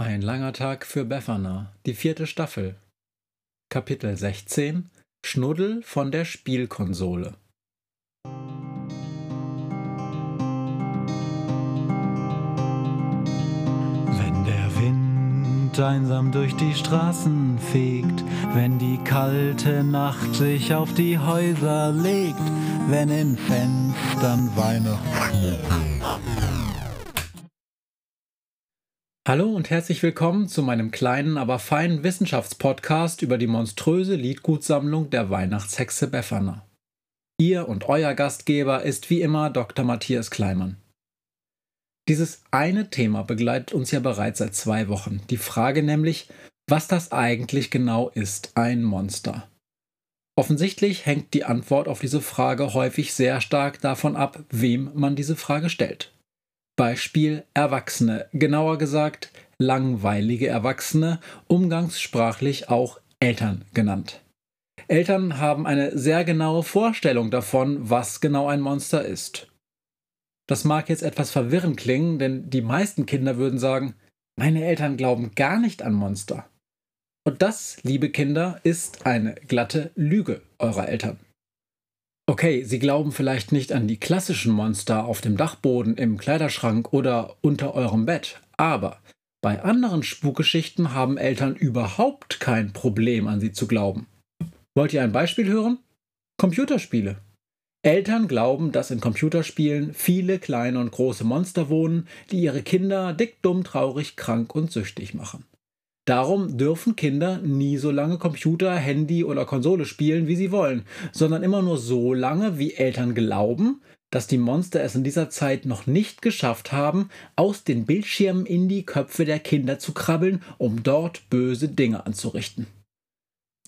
Ein langer Tag für Befana, die vierte Staffel. Kapitel 16 Schnuddel von der Spielkonsole. Wenn der Wind einsam durch die Straßen fegt, wenn die kalte Nacht sich auf die Häuser legt, wenn in Fenstern Weihnachten Hallo und herzlich willkommen zu meinem kleinen, aber feinen Wissenschaftspodcast über die monströse Liedgutsammlung der Weihnachtshexe Befana. Ihr und euer Gastgeber ist wie immer Dr. Matthias Kleimann. Dieses eine Thema begleitet uns ja bereits seit zwei Wochen. Die Frage nämlich, was das eigentlich genau ist, ein Monster. Offensichtlich hängt die Antwort auf diese Frage häufig sehr stark davon ab, wem man diese Frage stellt. Beispiel Erwachsene, genauer gesagt langweilige Erwachsene, umgangssprachlich auch Eltern genannt. Eltern haben eine sehr genaue Vorstellung davon, was genau ein Monster ist. Das mag jetzt etwas verwirrend klingen, denn die meisten Kinder würden sagen, meine Eltern glauben gar nicht an Monster. Und das, liebe Kinder, ist eine glatte Lüge eurer Eltern. Okay, Sie glauben vielleicht nicht an die klassischen Monster auf dem Dachboden, im Kleiderschrank oder unter eurem Bett, aber bei anderen Spukgeschichten haben Eltern überhaupt kein Problem an sie zu glauben. Wollt ihr ein Beispiel hören? Computerspiele. Eltern glauben, dass in Computerspielen viele kleine und große Monster wohnen, die ihre Kinder dick, dumm, traurig, krank und süchtig machen. Darum dürfen Kinder nie so lange Computer, Handy oder Konsole spielen, wie sie wollen, sondern immer nur so lange, wie Eltern glauben, dass die Monster es in dieser Zeit noch nicht geschafft haben, aus den Bildschirmen in die Köpfe der Kinder zu krabbeln, um dort böse Dinge anzurichten.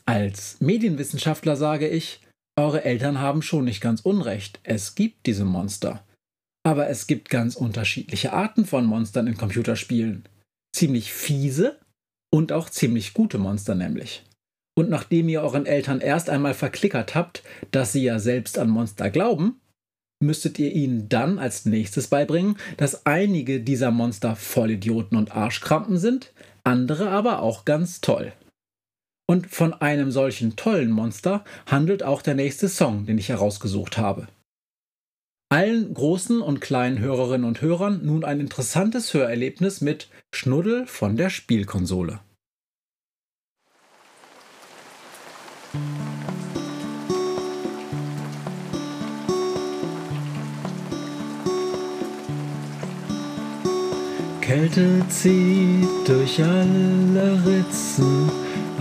Als Medienwissenschaftler sage ich, eure Eltern haben schon nicht ganz unrecht, es gibt diese Monster. Aber es gibt ganz unterschiedliche Arten von Monstern in Computerspielen. Ziemlich fiese und auch ziemlich gute Monster nämlich. Und nachdem ihr euren Eltern erst einmal verklickert habt, dass sie ja selbst an Monster glauben, müsstet ihr ihnen dann als nächstes beibringen, dass einige dieser Monster Vollidioten und Arschkrampen sind, andere aber auch ganz toll. Und von einem solchen tollen Monster handelt auch der nächste Song, den ich herausgesucht habe. Allen großen und kleinen Hörerinnen und Hörern nun ein interessantes Hörerlebnis mit Schnuddel von der Spielkonsole. Kälte zieht durch alle Ritzen,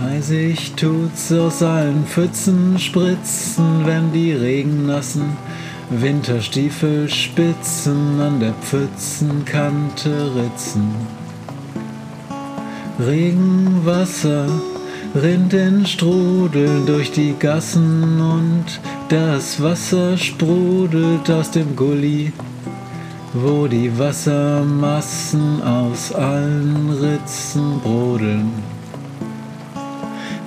eisig tut's aus allen Pfützen, spritzen, wenn die Regennassen Winterstiefelspitzen an der Pfützenkante ritzen. Regenwasser rinnt in Strudeln durch die Gassen und das Wasser sprudelt aus dem Gully, wo die Wassermassen aus allen Ritzen brodeln.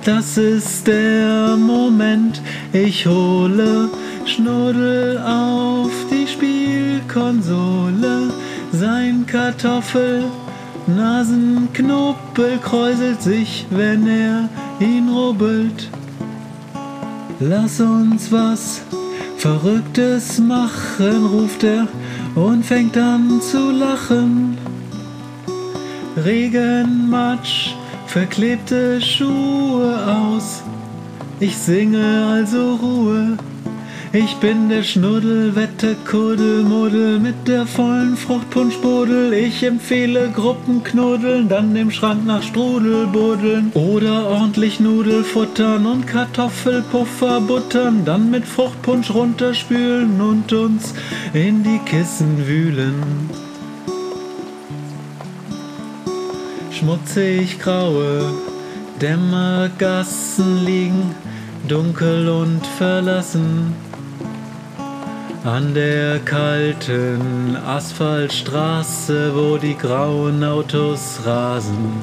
Das ist der Moment, ich hole Schnuddel auf die Spielkonsole, sein Kartoffel, Nasenknuppel kräuselt sich, wenn er ihn rubbelt. Lass uns was Verrücktes machen, ruft er und fängt an zu lachen. Regenmatsch, verklebte Schuhe aus. Ich singe also Ruhe. Ich bin der Schnuddel, Wette, Kuddel, Muddel mit der vollen Fruchtpunschbuddel. Ich empfehle Gruppenknuddeln, dann im Schrank nach Strudel buddeln. Oder ordentlich Nudel futtern und Kartoffelpuffer buttern, dann mit Fruchtpunsch runterspülen und uns in die Kissen wühlen. Schmutzig graue Dämmergassen liegen, dunkel und verlassen an der kalten Asphaltstraße, wo die grauen Autos rasen.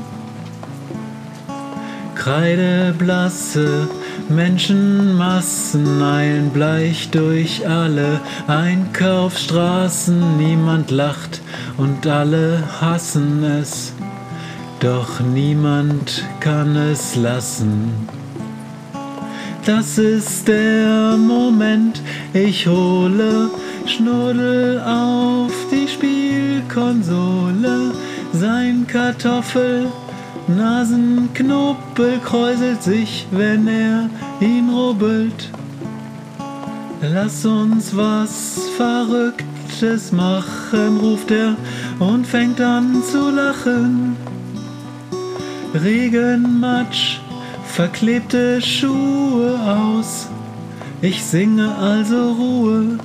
Kreideblasse Menschenmassen eilen bleich durch alle Einkaufsstraßen. Niemand lacht und alle hassen es. Doch niemand kann es lassen. Das ist der Moment, ich hole Schnuddel auf die Spielkonsole. Sein Kartoffel, Nasenknuppel kräuselt sich, wenn er ihn rubbelt. Lass uns was Verrücktes machen, ruft er und fängt an zu lachen. Regenmatsch, verklebte Schuhe aus. Ich singe also Ruhe.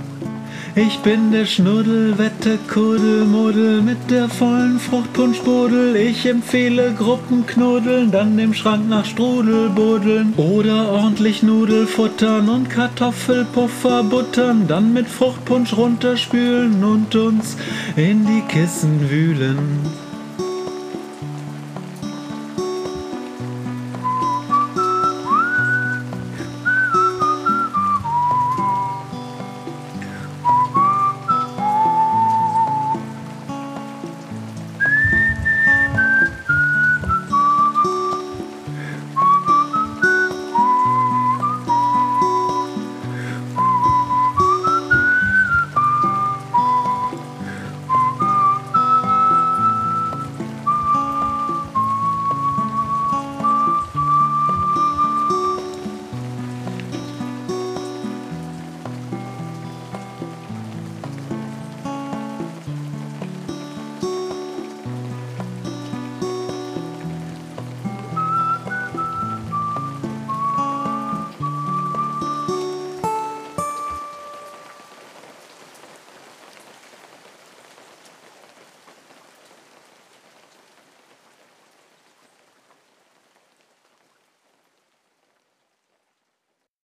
Ich bin der Schnuddel, Wette, Kuddelmuddel mit der vollen Fruchtpunschbudel. Ich empfehle Gruppenknuddeln, dann im Schrank nach Strudel buddeln. Oder ordentlich Nudel futtern und Kartoffelpuffer buttern, dann mit Fruchtpunsch runterspülen und uns in die Kissen wühlen.